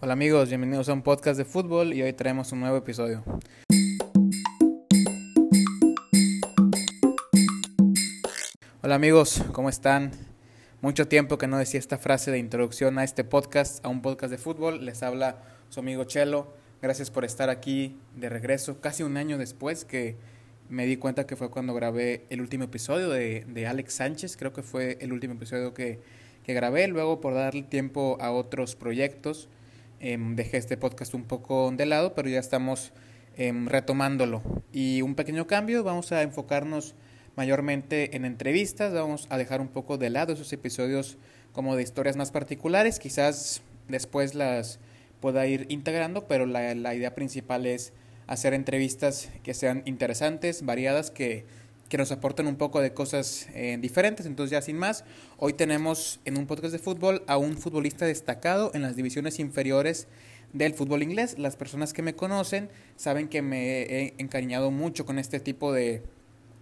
Hola amigos, bienvenidos a un podcast de fútbol y hoy traemos un nuevo episodio. Hola amigos, ¿cómo están? Mucho tiempo que no decía esta frase de introducción a este podcast, a un podcast de fútbol. Les habla su amigo Chelo. Gracias por estar aquí de regreso, casi un año después que me di cuenta que fue cuando grabé el último episodio de, de Alex Sánchez. Creo que fue el último episodio que, que grabé. Luego por darle tiempo a otros proyectos Em, dejé este podcast un poco de lado, pero ya estamos em, retomándolo. Y un pequeño cambio, vamos a enfocarnos mayormente en entrevistas, vamos a dejar un poco de lado esos episodios como de historias más particulares, quizás después las pueda ir integrando, pero la, la idea principal es hacer entrevistas que sean interesantes, variadas, que que nos aporten un poco de cosas eh, diferentes. Entonces ya sin más, hoy tenemos en un podcast de fútbol a un futbolista destacado en las divisiones inferiores del fútbol inglés. Las personas que me conocen saben que me he encariñado mucho con este tipo de,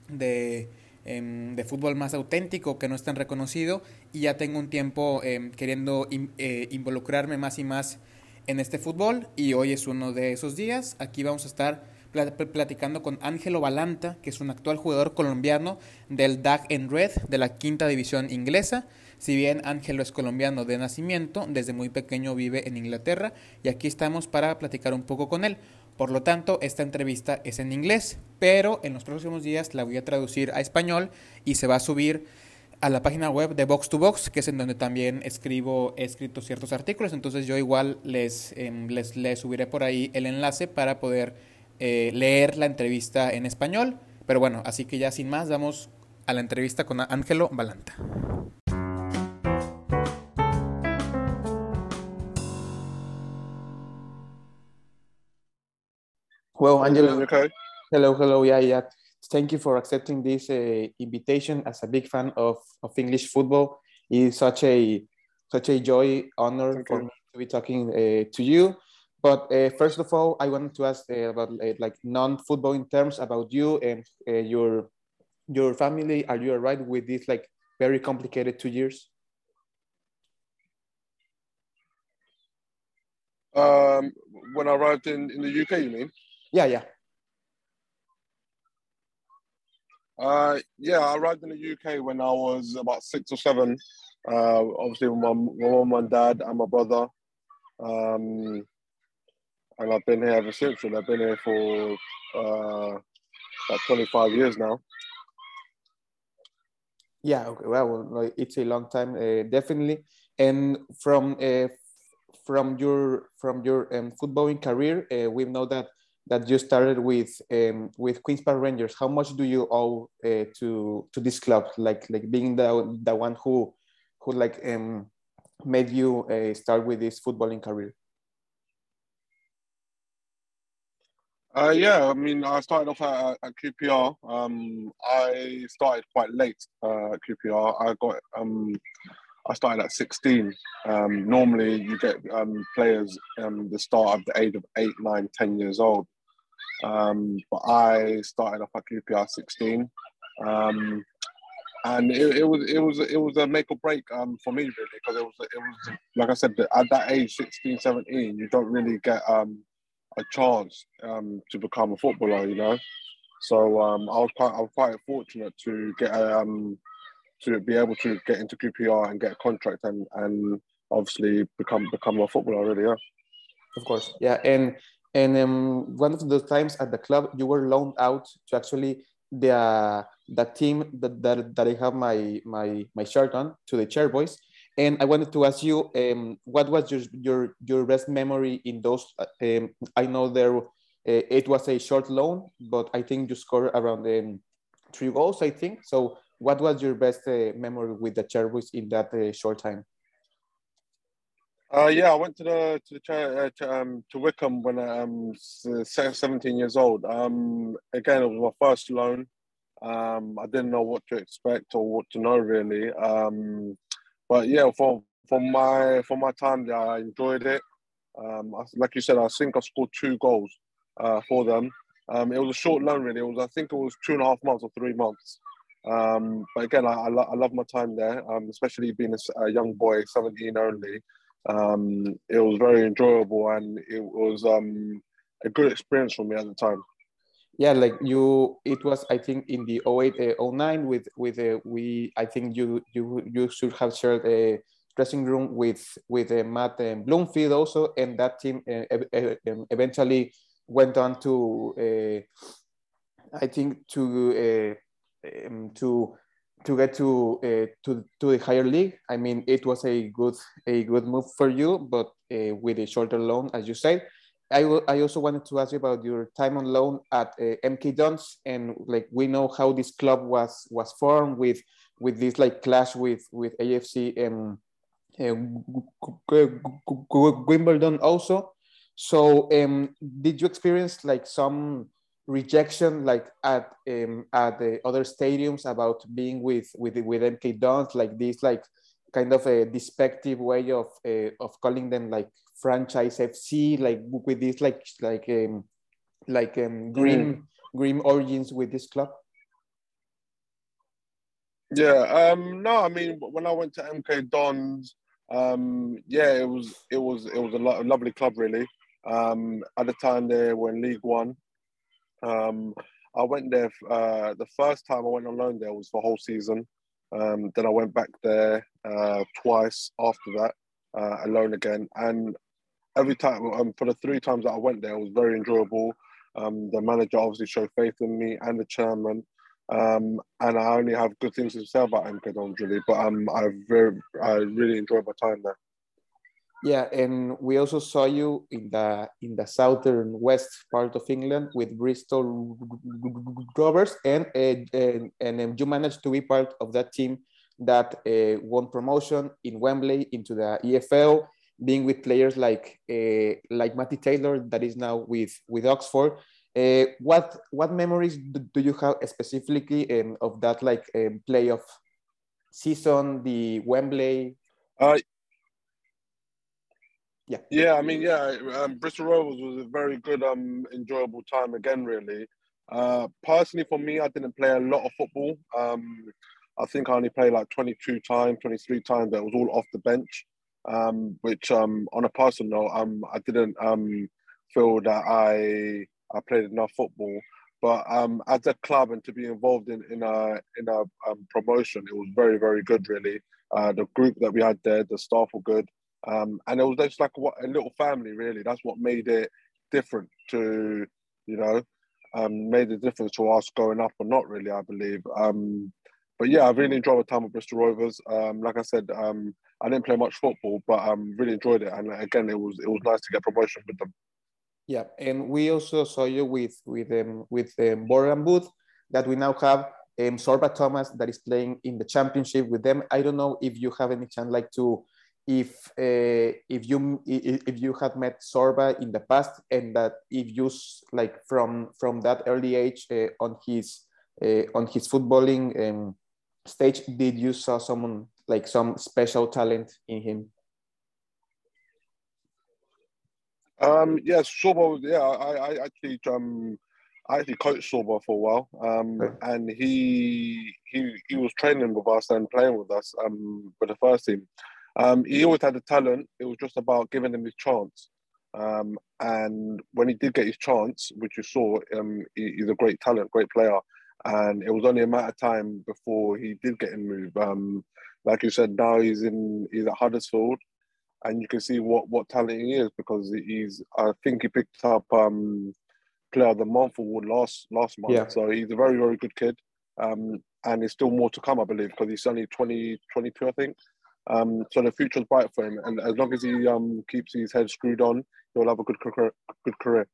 de, em, de fútbol más auténtico que no es tan reconocido y ya tengo un tiempo em, queriendo eh, involucrarme más y más en este fútbol y hoy es uno de esos días. Aquí vamos a estar platicando con Ángelo Balanta, que es un actual jugador colombiano del DAG en Red de la quinta división inglesa. Si bien Ángelo es colombiano de nacimiento, desde muy pequeño vive en Inglaterra y aquí estamos para platicar un poco con él. Por lo tanto, esta entrevista es en inglés, pero en los próximos días la voy a traducir a español y se va a subir a la página web de Box to Box, que es en donde también escribo, he escrito ciertos artículos. Entonces yo igual les, em, les, les subiré por ahí el enlace para poder eh, leer la entrevista en español. Pero bueno, así que ya sin más, vamos a la entrevista con Ángelo Balanta. Well, Angelo. Okay. Hello, hello. Yeah, yeah. Thank you for accepting this uh, invitation. As a big fan of, of English football, it's such a such a joy, honor for me to be talking uh, to you. But uh, first of all, I wanted to ask uh, about uh, like non-football in terms about you and uh, your your family. Are you alright with this like very complicated two years? Um, when I arrived in, in the UK, you mean? Yeah, yeah. Uh, yeah, I arrived in the UK when I was about six or seven. Uh, obviously, with my, my mom and dad and my brother. Um, and I've been here ever since. And I've been here for uh, about 25 years now. Yeah, okay. Well, it's a long time, uh, definitely. And from uh, from your from your um, footballing career, uh, we know that that you started with um, with Queens Park Rangers. How much do you owe uh, to to this club? Like like being the the one who who like um, made you uh, start with this footballing career. Uh, yeah, I mean, I started off at, at QPR. Um, I started quite late uh, at QPR. I got um, I started at 16. Um, normally, you get um, players um, the start of the age of 8, 9, 10 years old. Um, but I started off at QPR 16. Um, and it, it, was it was it was a make or break um, for me really because it was it was like I said at that age 16 17 you don't really get um, a chance um, to become a footballer, you know. So um, I was quite I was quite fortunate to get um, to be able to get into QPR and get a contract and and obviously become become a footballer really, yeah. Of course, yeah, and and um, one of those times at the club, you were loaned out to actually the uh, the team that, that that I have my my my shirt on to the Chairboys, and I wanted to ask you, um, what was your, your, your best memory in those? Um, I know there uh, it was a short loan, but I think you scored around um, three goals, I think. So what was your best uh, memory with the Chairboys in that uh, short time? Uh, yeah, I went to the to the uh, to, um, to Wycombe when I um, was 17 years old. Um, again, it was my first loan. Um, I didn't know what to expect or what to know really. Um, but yeah, for for my for my time there, I enjoyed it. Um, like you said, I think I scored two goals uh, for them. Um, it was a short loan, really. It was, I think, it was two and a half months or three months. Um, but again, I, I, lo- I, love my time there, um, especially being a, a, young boy, 17 only. Um, it was very enjoyable and it was um, a good experience for me at the time. Yeah, like you, it was I think in the 08, uh, 09 with with uh, we I think you you you should have shared a dressing room with with uh, Matt um, Bloomfield also, and that team uh, um, eventually went on to uh, I think to uh, um, to to get to uh, to to the higher league. I mean, it was a good a good move for you, but uh, with a shorter loan, as you said. I, I also wanted to ask you about your time on loan at uh, MK Dons, and like we know how this club was was formed with with this like clash with with AFC and Wimbledon also. So um, did you experience like some rejection like at um, at the other stadiums about being with with with MK Dons like this like kind of a despective way of uh, of calling them like franchise FC like with this like like um, like um, grim mm. grim origins with this club yeah um no i mean when i went to mk dons um yeah it was it was it was a, lo- a lovely club really um at the time they were in league one um, I went there uh, the first time I went on loan there was for whole season. Um, then I went back there uh, twice after that, uh, alone again. And every time, um, for the three times that I went there, it was very enjoyable. Um, the manager obviously showed faith in me and the chairman. Um, and I only have good things to say about MK Dons really, but um, I very, I really enjoyed my time there. Yeah, and we also saw you in the in the southern west part of England with Bristol Rovers, and uh, and, and you managed to be part of that team that uh, won promotion in Wembley into the EFL, being with players like uh, like Matty Taylor that is now with with Oxford. Uh, what what memories do, you have specifically um, of that like um, playoff season, the Wembley? Uh, yeah. Yeah, I mean, yeah, um, Bristol Rovers was a very good, um, enjoyable time again. Really, uh, personally for me, I didn't play a lot of football. Um, I think I only played like 22 times, 23 times. That was all off the bench. Um, which, um, on a personal note, um, I didn't um feel that I I played enough football. But um, as a club and to be involved in in a in a um, promotion, it was very very good. Really, uh, the group that we had there, the staff were good. Um, and it was just like what a little family, really. That's what made it different to, you know, um, made the difference to us going up or not, really, I believe. Um, but yeah, I really enjoyed my time at Bristol Rovers. Um, like I said, um, I didn't play much football, but I um, really enjoyed it. And again, it was it was nice to get promotion with them. Yeah, and we also saw you with with um, with um, Wood that we now have um, Sorba Thomas that is playing in the championship with them. I don't know if you have any chance like to if uh, if you if you had met Sorba in the past and that if you like from from that early age uh, on his uh, on his footballing um, stage did you saw someone like some special talent in him um yes Sorba yeah I, I actually um I actually coached Sorba for a while um right. and he he he was training with us and playing with us um for the first team um, he always had the talent. It was just about giving him his chance. Um, and when he did get his chance, which you saw, um, he, he's a great talent, great player. And it was only a matter of time before he did get in move. Um, like you said, now he's in he's at Huddersfield, and you can see what what talent he is because he's. I think he picked up um, player of the month award last last month. Yeah. So he's a very very good kid. Um, and there's still more to come, I believe, because he's only 20, 22, I think. Um, so the future's bright for him, and as long as he um, keeps his head screwed on, he'll have a good career. Good career.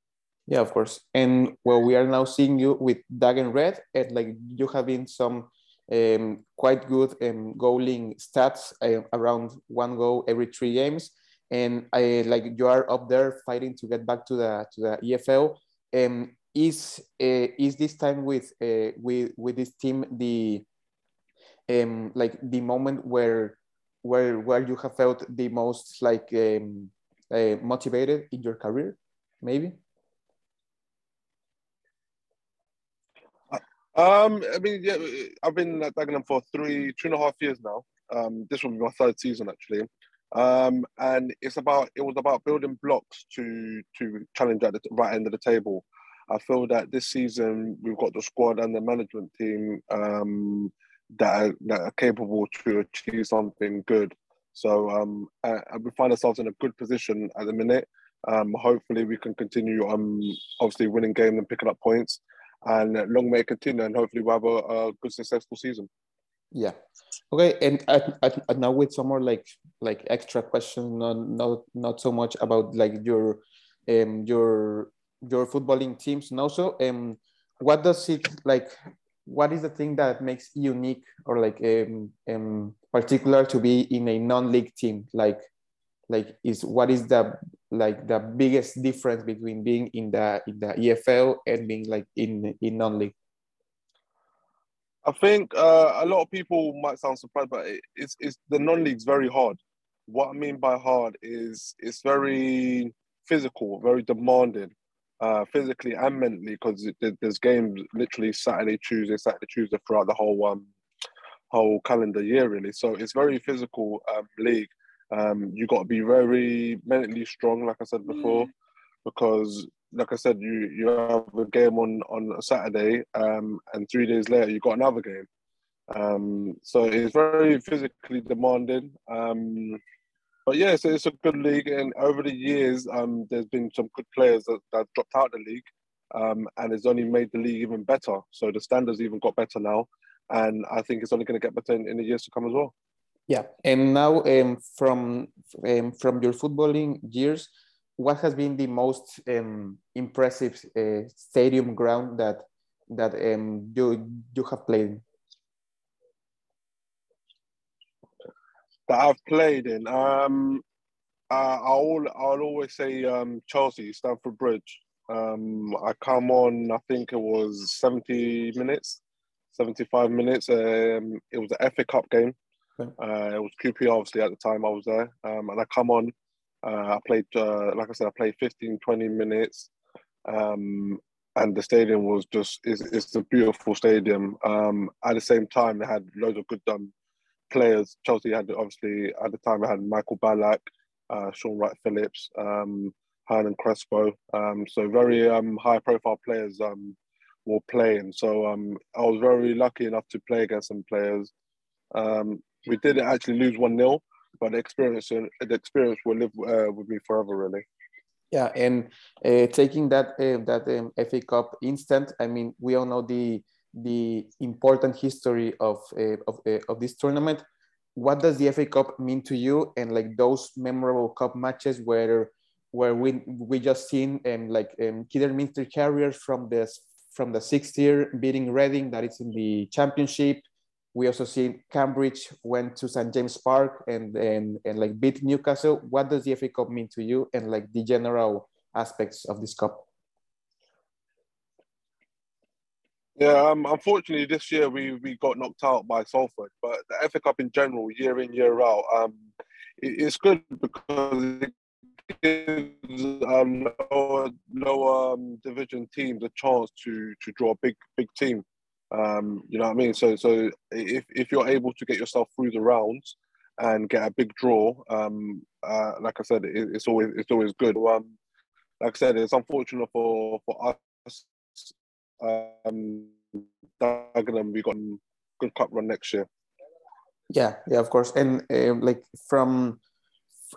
Yeah, of course. And well, we are now seeing you with Dag & Red, and like you have been some um, quite good um, goaling stats uh, around one goal every three games, and I like you are up there fighting to get back to the to the EFL. Um, is uh, is this time with uh, with with this team the um, like the moment where where where you have felt the most like um, uh, motivated in your career, maybe? Um, I mean, yeah, I've been at Dagenham for three, two and a half years now. Um, this will be my third season actually. Um, and it's about it was about building blocks to to challenge at the right end of the table. I feel that this season we've got the squad and the management team um, that are, that are capable to achieve something good. So um, we find ourselves in a good position at the minute. Um, hopefully, we can continue um, obviously winning games and picking up points, and long may it continue. And hopefully, we'll have a, a good, successful season. Yeah. Okay. And I now with some more like like extra questions, not not not so much about like your um your your footballing teams, and also um what does it like what is the thing that makes unique or like um, um particular to be in a non-league team like like is what is the like the biggest difference between being in the in the EFL and being like in in non-league I think uh, a lot of people might sound surprised, but it's it's the non-league's very hard. What I mean by hard is it's very physical, very demanding, uh, physically and mentally, because there's games literally Saturday, Tuesday, Saturday, Tuesday throughout the whole um whole calendar year, really. So it's very physical um, league. Um, you got to be very mentally strong, like I said before, because like I said, you you have a game on on a Saturday, um, and three days later you got another game. Um, so it's very physically demanding. Um, but yeah, so it's a good league, and over the years, um, there's been some good players that, that dropped out of the league, um, and it's only made the league even better. So the standards even got better now, and I think it's only going to get better in, in, the years to come as well. Yeah, and now um, from um, from your footballing years, what has been the most um, impressive uh, stadium ground that that um, you you have played? That I've played in. Um, uh, I'll I'll always say um, Chelsea, Stamford Bridge. Um, I come on. I think it was seventy minutes, seventy-five minutes. Um, it was the FA Cup game. Uh, it was QPR obviously at the time I was there, um, and I come on uh, I played, uh, like I said, I played 15, 20 minutes. Um, and the stadium was just, it's, it's a beautiful stadium. Um, at the same time, they had loads of good um, players. Chelsea had, obviously, at the time, I had Michael Ballack, uh, Shaun Wright-Phillips, um, Hernan Crespo. Um, so very um, high profile players um, were playing. So I was very lucky enough to play against some players. Um, we didn't actually lose 1 0, but the experience the experience will live uh, with me forever, really. Yeah, and uh, taking that uh, that um, FA Cup instant, I mean, we all know the the important history of uh, of, uh, of this tournament. What does the FA Cup mean to you, and like those memorable cup matches where where we we just seen um, like um, Kidderminster Harriers from the from the sixth year beating Reading that is in the championship we also see Cambridge went to St James Park and, and and like beat Newcastle. What does the FA Cup mean to you, and like the general aspects of this cup? Yeah, um, unfortunately, this year we, we got knocked out by Salford, but the FA Cup in general, year in year out, um, it, it's good because it gives um, lower, lower um, division teams a chance to to draw a big big team. Um, you know what I mean? So so if, if you're able to get yourself through the rounds and get a big draw, um, uh, like I said, it, it's always it's always good. Um, like I said, it's unfortunate for for us. Um, Dagenham, we got a good cup run next year. Yeah, yeah, of course, and um, like from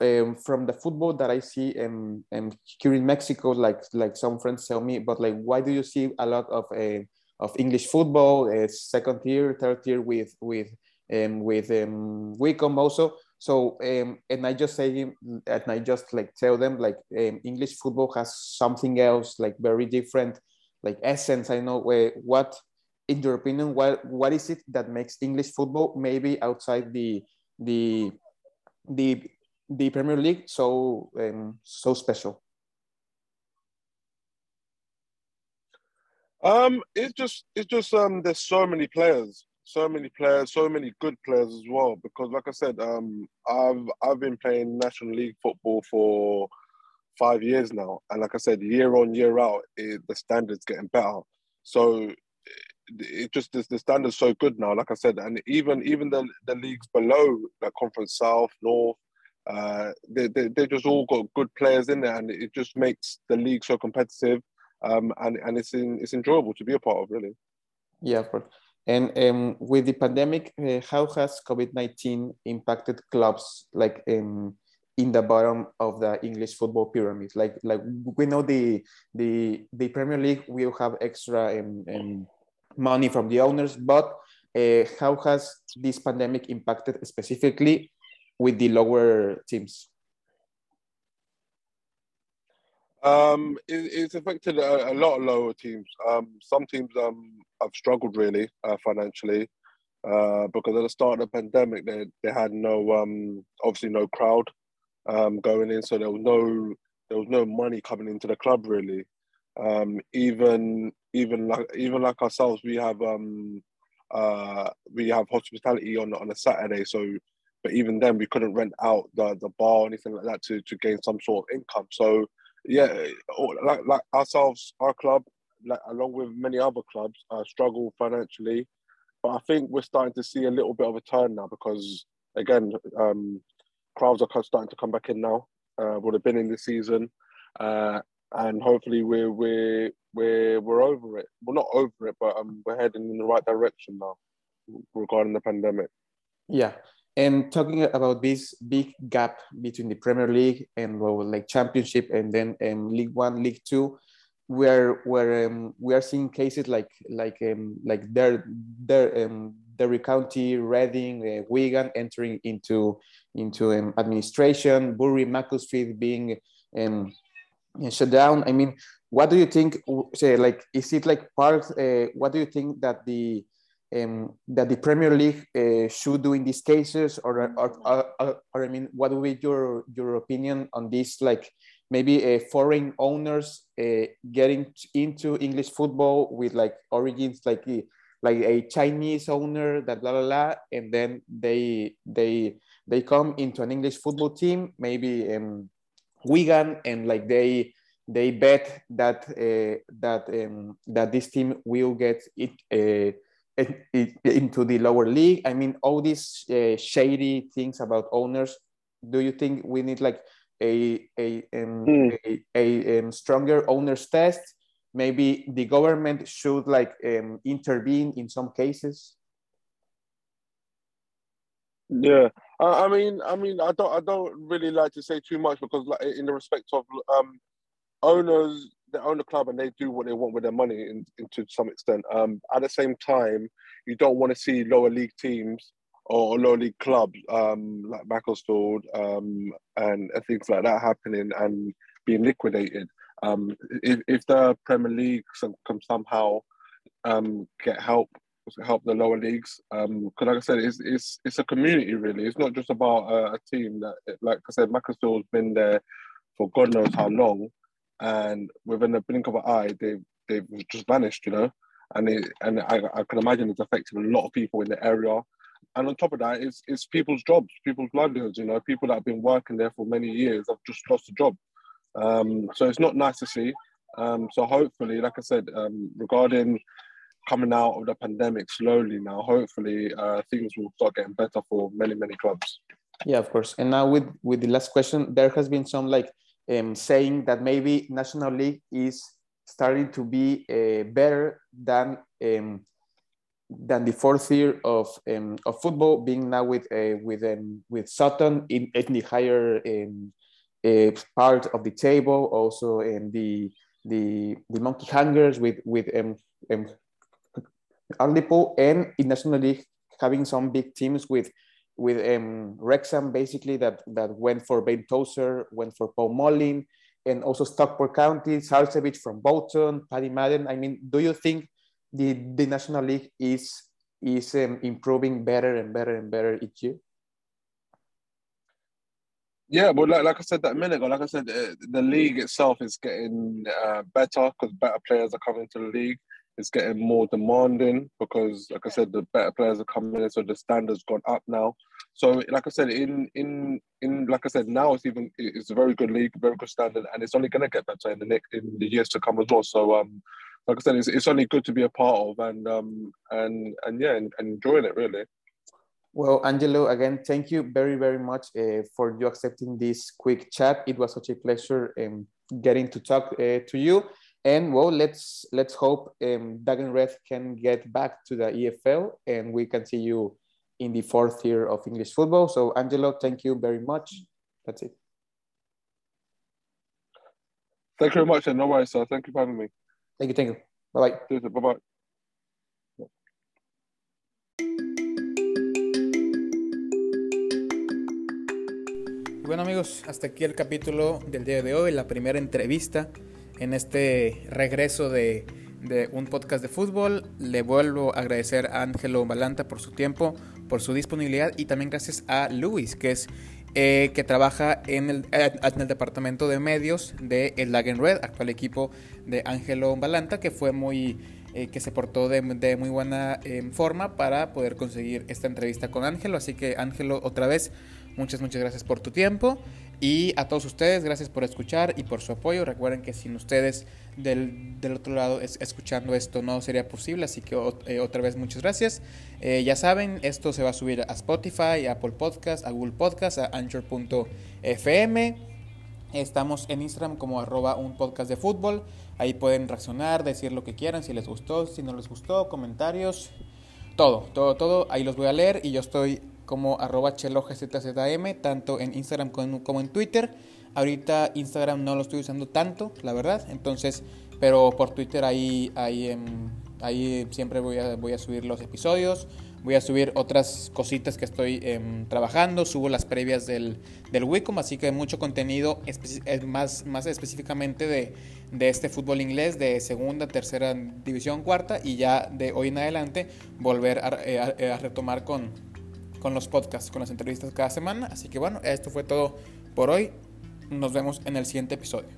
um, from the football that I see um, um, here in Mexico, like like some friends tell me, but like why do you see a lot of uh, of English football, uh, second tier, third tier with with um, with um, Wycombe also. So um, and I just say and I just like tell them like um, English football has something else like very different like essence. I know where what in your opinion what what is it that makes English football maybe outside the the the the Premier League so um, so special? Um, it's just it's just um there's so many players, so many players, so many good players as well. Because like I said, um, I've I've been playing National League football for five years now, and like I said, year on year out, it, the standards getting better. So it just the standards so good now. Like I said, and even even the the leagues below, like Conference South, North, Uh, they, they they just all got good players in there, and it just makes the league so competitive. Um, and and it's in, it's enjoyable to be a part of, really. Yeah, of course. And um, with the pandemic, uh, how has COVID nineteen impacted clubs like um, in the bottom of the English football pyramid? Like like we know the the the Premier League will have extra um, um, money from the owners, but uh, how has this pandemic impacted specifically with the lower teams? Um, it, it's affected a, a, lot of lower teams. Um, some teams um, have struggled really uh, financially uh, because at the start of the pandemic, they, they had no um, obviously no crowd um, going in, so there was no there was no money coming into the club really. Um, even even like even like ourselves, we have um, uh, we have hospitality on on a Saturday, so but even then we couldn't rent out the the bar or anything like that to to gain some sort of income. So yeah, like like ourselves, our club, like along with many other clubs, uh, struggle financially. But I think we're starting to see a little bit of a turn now because again, um, crowds are starting to come back in now. Uh, would have been in the season, uh, and hopefully we're we're we're we're over it. We're not over it, but um, we're heading in the right direction now regarding the pandemic. Yeah, and talking about this big gap between the Premier League and like Championship and then um, League One, League Two, where where um, we are seeing cases like like um, like their their um, Derby County, Reading, uh, Wigan entering into into um, administration, Bury, Macclesfield being um, shut down. I mean, what do you think? Say, like, is it like part? Uh, what do you think that the um, that the Premier League uh, should do in these cases, or, or, or, or, I mean, what would be your your opinion on this? Like maybe uh, foreign owners uh, getting into English football with like origins like like a Chinese owner that blah blah blah, and then they they they come into an English football team, maybe um, Wigan, and like they they bet that uh, that um, that this team will get it uh, into the lower league. I mean, all these uh, shady things about owners. Do you think we need like a a, um, mm. a, a um, stronger owners test? Maybe the government should like um, intervene in some cases. Yeah, I, I mean, I mean, I don't, I don't really like to say too much because, like, in the respect of um, owners they own the club and they do what they want with their money in, in to some extent. Um, at the same time, you don't want to see lower league teams or lower league clubs um, like Macclesfield um, and, things like that happening and being liquidated. Um, if, if the Premier League can somehow um, get help help the lower leagues, because um, like I said, it's, it's it's a community really. It's not just about a, a team that, like I said, Macclesfield's been there for God knows how long, and within the blink of an eye, they they've just vanished, you know. And it, and I, I can imagine it's affected a lot of people in the area. And on top of that, it's it's people's jobs, people's livelihoods. You know, people that have been working there for many years have just lost a job. Um, so it's not nice to see. Um, so hopefully, like I said, um, regarding coming out of the pandemic slowly now, hopefully uh, things will start getting better for many many clubs. Yeah, of course. And now with with the last question, there has been some like um, saying that maybe National League is starting to be uh, better than um, than the fourth year of um, of football, being now with uh, with um, with Sutton in, in the higher um, uh, part of the table, also in the the the Monkey Hangers with with um, um, Hartlepool, and in National League having some big teams with with um, Wrexham basically that that went for Ben Tozer, went for Paul Mullin, and also Stockport County, Sarcevic from Bolton, Paddy Madden. I mean, do you think the the National League is is um, improving better and better and better each year? Yeah, but like, like I said that minute ago, like I said, uh, the league itself is getting uh, better because better players are coming to the league it's getting more demanding because, like I said, the better players are coming in, so the standards gone up now. So, like I said, in in in like I said, now it's even it's a very good league, very good standard, and it's only going to get better in the next in the years to come as well. So, um, like I said, it's, it's only good to be a part of, and um, and and yeah, and, and enjoying it really. Well, Angelo, again, thank you very, very much uh, for you accepting this quick chat. It was such a pleasure um, getting to talk uh, to you. And well, let's let's hope um, Dag & Red can get back to the EFL and we can see you in the fourth year of English football. So, Angelo, thank you very much. That's it. Thank you very much, and no worries, sir. Thank you for having me. Thank you, thank you. Bye bye. Bye bye. bueno amigos, hasta aquí el capítulo del día de hoy, la primera entrevista en este regreso de, un podcast de fútbol. Le vuelvo a agradecer a Ángelo Balanta por su tiempo, por su disponibilidad y también gracias a Luis, que es eh, que trabaja en el, en el, departamento de medios de el Lagen Red, actual equipo de Ángelo Balanta, que fue muy eh, que se portó de, muy buena eh, forma para poder conseguir esta entrevista con Ángelo. Así que Ángelo, otra vez, Muchas, muchas gracias por tu tiempo. Y a todos ustedes, gracias por escuchar y por su apoyo. Recuerden que sin ustedes del, del otro lado es, escuchando esto no sería posible. Así que eh, otra vez muchas gracias. Eh, ya saben, esto se va a subir a Spotify, a Apple Podcast, a Google Podcast, a Anchor.fm. Estamos en Instagram como arroba un podcast de fútbol. Ahí pueden reaccionar, decir lo que quieran, si les gustó, si no les gustó, comentarios. Todo, todo, todo. Ahí los voy a leer y yo estoy como arroba chelogzm, tanto en Instagram como en Twitter. Ahorita Instagram no lo estoy usando tanto, la verdad, entonces, pero por Twitter ahí, ahí, em, ahí siempre voy a, voy a subir los episodios, voy a subir otras cositas que estoy em, trabajando, subo las previas del, del Wicom, así que mucho contenido más, más específicamente de, de este fútbol inglés de segunda, tercera división, cuarta y ya de hoy en adelante volver a eh, retomar con, con los podcasts, con las entrevistas cada semana. Así que bueno, esto fue todo por hoy. Nos vemos en el siguiente episodio.